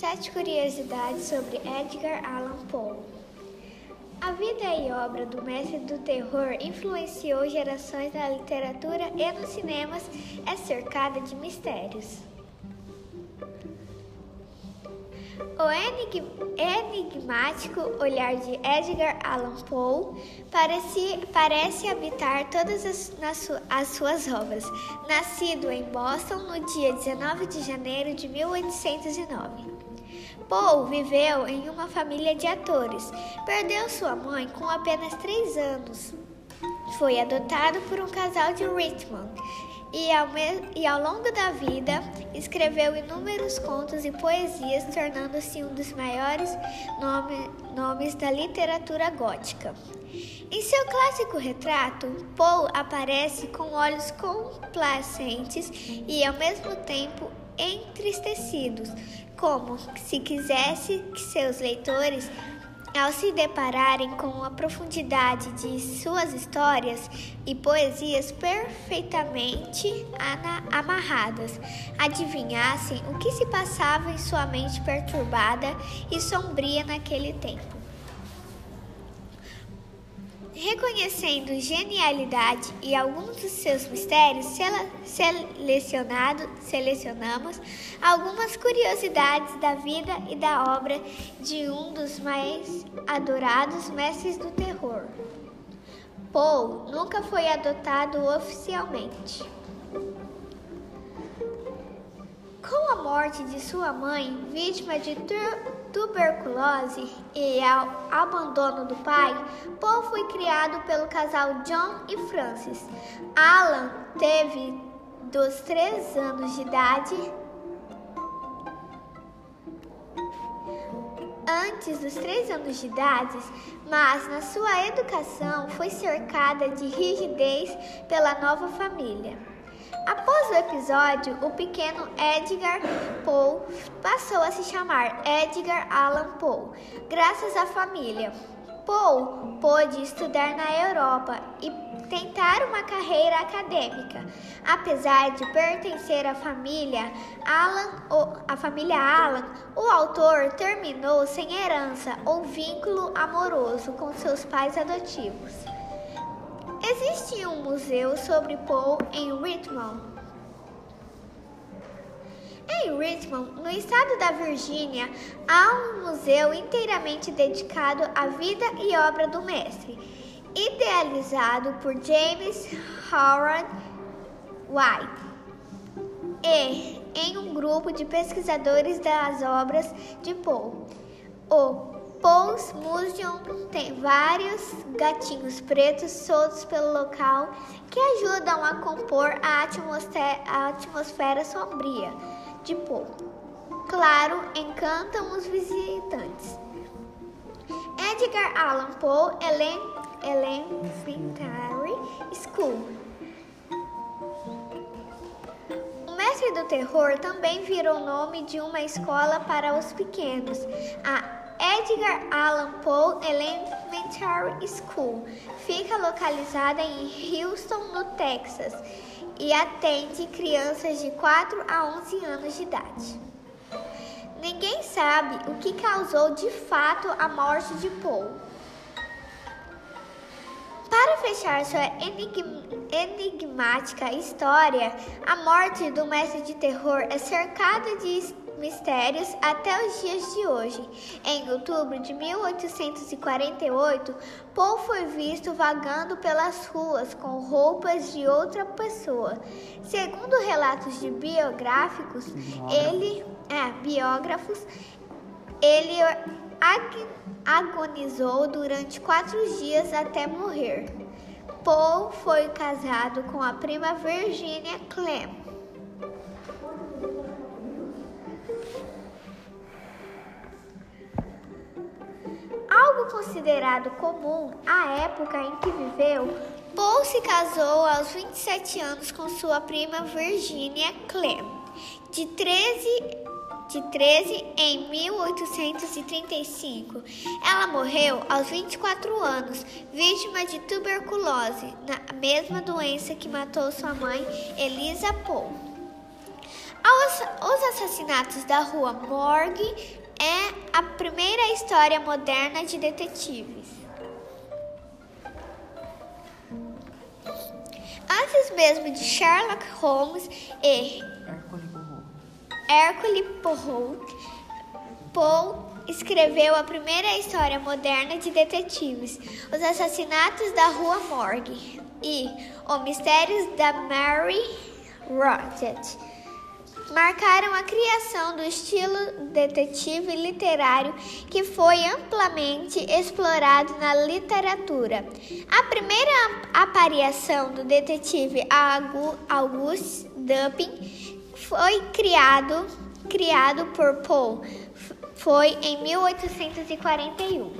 Sete curiosidades sobre Edgar Allan Poe. A vida e obra do mestre do terror influenciou gerações na literatura e nos cinemas, é cercada de mistérios. O enigmático olhar de Edgar Allan Poe parece, parece habitar todas as, nas, as suas obras. Nascido em Boston no dia 19 de janeiro de 1809. Poe viveu em uma família de atores. Perdeu sua mãe com apenas três anos. Foi adotado por um casal de Richmond e ao, e ao longo da vida escreveu inúmeros contos e poesias, tornando-se um dos maiores nome, nomes da literatura gótica. Em seu clássico retrato, Poe aparece com olhos complacentes e ao mesmo tempo entristecidos, como se quisesse que seus leitores ao se depararem com a profundidade de suas histórias e poesias perfeitamente amarradas, adivinhassem o que se passava em sua mente perturbada e sombria naquele tempo. Reconhecendo genialidade e alguns dos seus mistérios, selecionado, selecionamos algumas curiosidades da vida e da obra de um dos mais adorados mestres do terror. Poe nunca foi adotado oficialmente. Com a morte de sua mãe, vítima de tuberculose e ao abandono do pai, Paul foi criado pelo casal John e Francis. Alan teve dos três anos de idade antes dos três anos de idade, mas na sua educação foi cercada de rigidez pela nova família. Após o episódio, o pequeno Edgar Poe passou a se chamar Edgar Allan Poe, graças à família. Poe pôde estudar na Europa e tentar uma carreira acadêmica. Apesar de pertencer à família Alan, a família Alan, o autor terminou sem herança ou vínculo amoroso com seus pais adotivos. Existe um museu sobre Poe em Richmond. Em Richmond, no estado da Virgínia, há um museu inteiramente dedicado à vida e obra do mestre, idealizado por James Howard White e em um grupo de pesquisadores das obras de Poe. O Paul's Museum tem vários gatinhos pretos soltos pelo local que ajudam a compor a atmosfera, a atmosfera sombria de Poe. Claro, encantam os visitantes. Edgar Allan Poe Elementary School. O mestre do terror também virou nome de uma escola para os pequenos, a Edgar Allan Poe Elementary School fica localizada em Houston, no Texas, e atende crianças de 4 a 11 anos de idade. Ninguém sabe o que causou de fato a morte de Poe. Para fechar sua enigmática história, a morte do mestre de terror é cercada de mistérios até os dias de hoje. Em outubro de 1848, Paul foi visto vagando pelas ruas com roupas de outra pessoa. Segundo relatos de biográficos, ele é biógrafos, ele agonizou durante quatro dias até morrer. Paul foi casado com a prima Virginia Clem. Considerado comum à época em que viveu, Paul se casou aos 27 anos com sua prima Virginia Clem, de 13 de 13 em 1835. Ela morreu aos 24 anos, vítima de tuberculose, na mesma doença que matou sua mãe, Elisa Poe. Os Assassinatos da Rua Morgue é a primeira história moderna de detetives. Antes mesmo de Sherlock Holmes e Hercule Poirot, Poe escreveu a primeira história moderna de detetives, Os Assassinatos da Rua Morgue e O Mistérios da Mary Roget. Marcaram a criação do estilo detetive literário que foi amplamente explorado na literatura. A primeira aparição do detetive August Dupin foi criado, criado por Poe foi em 1841.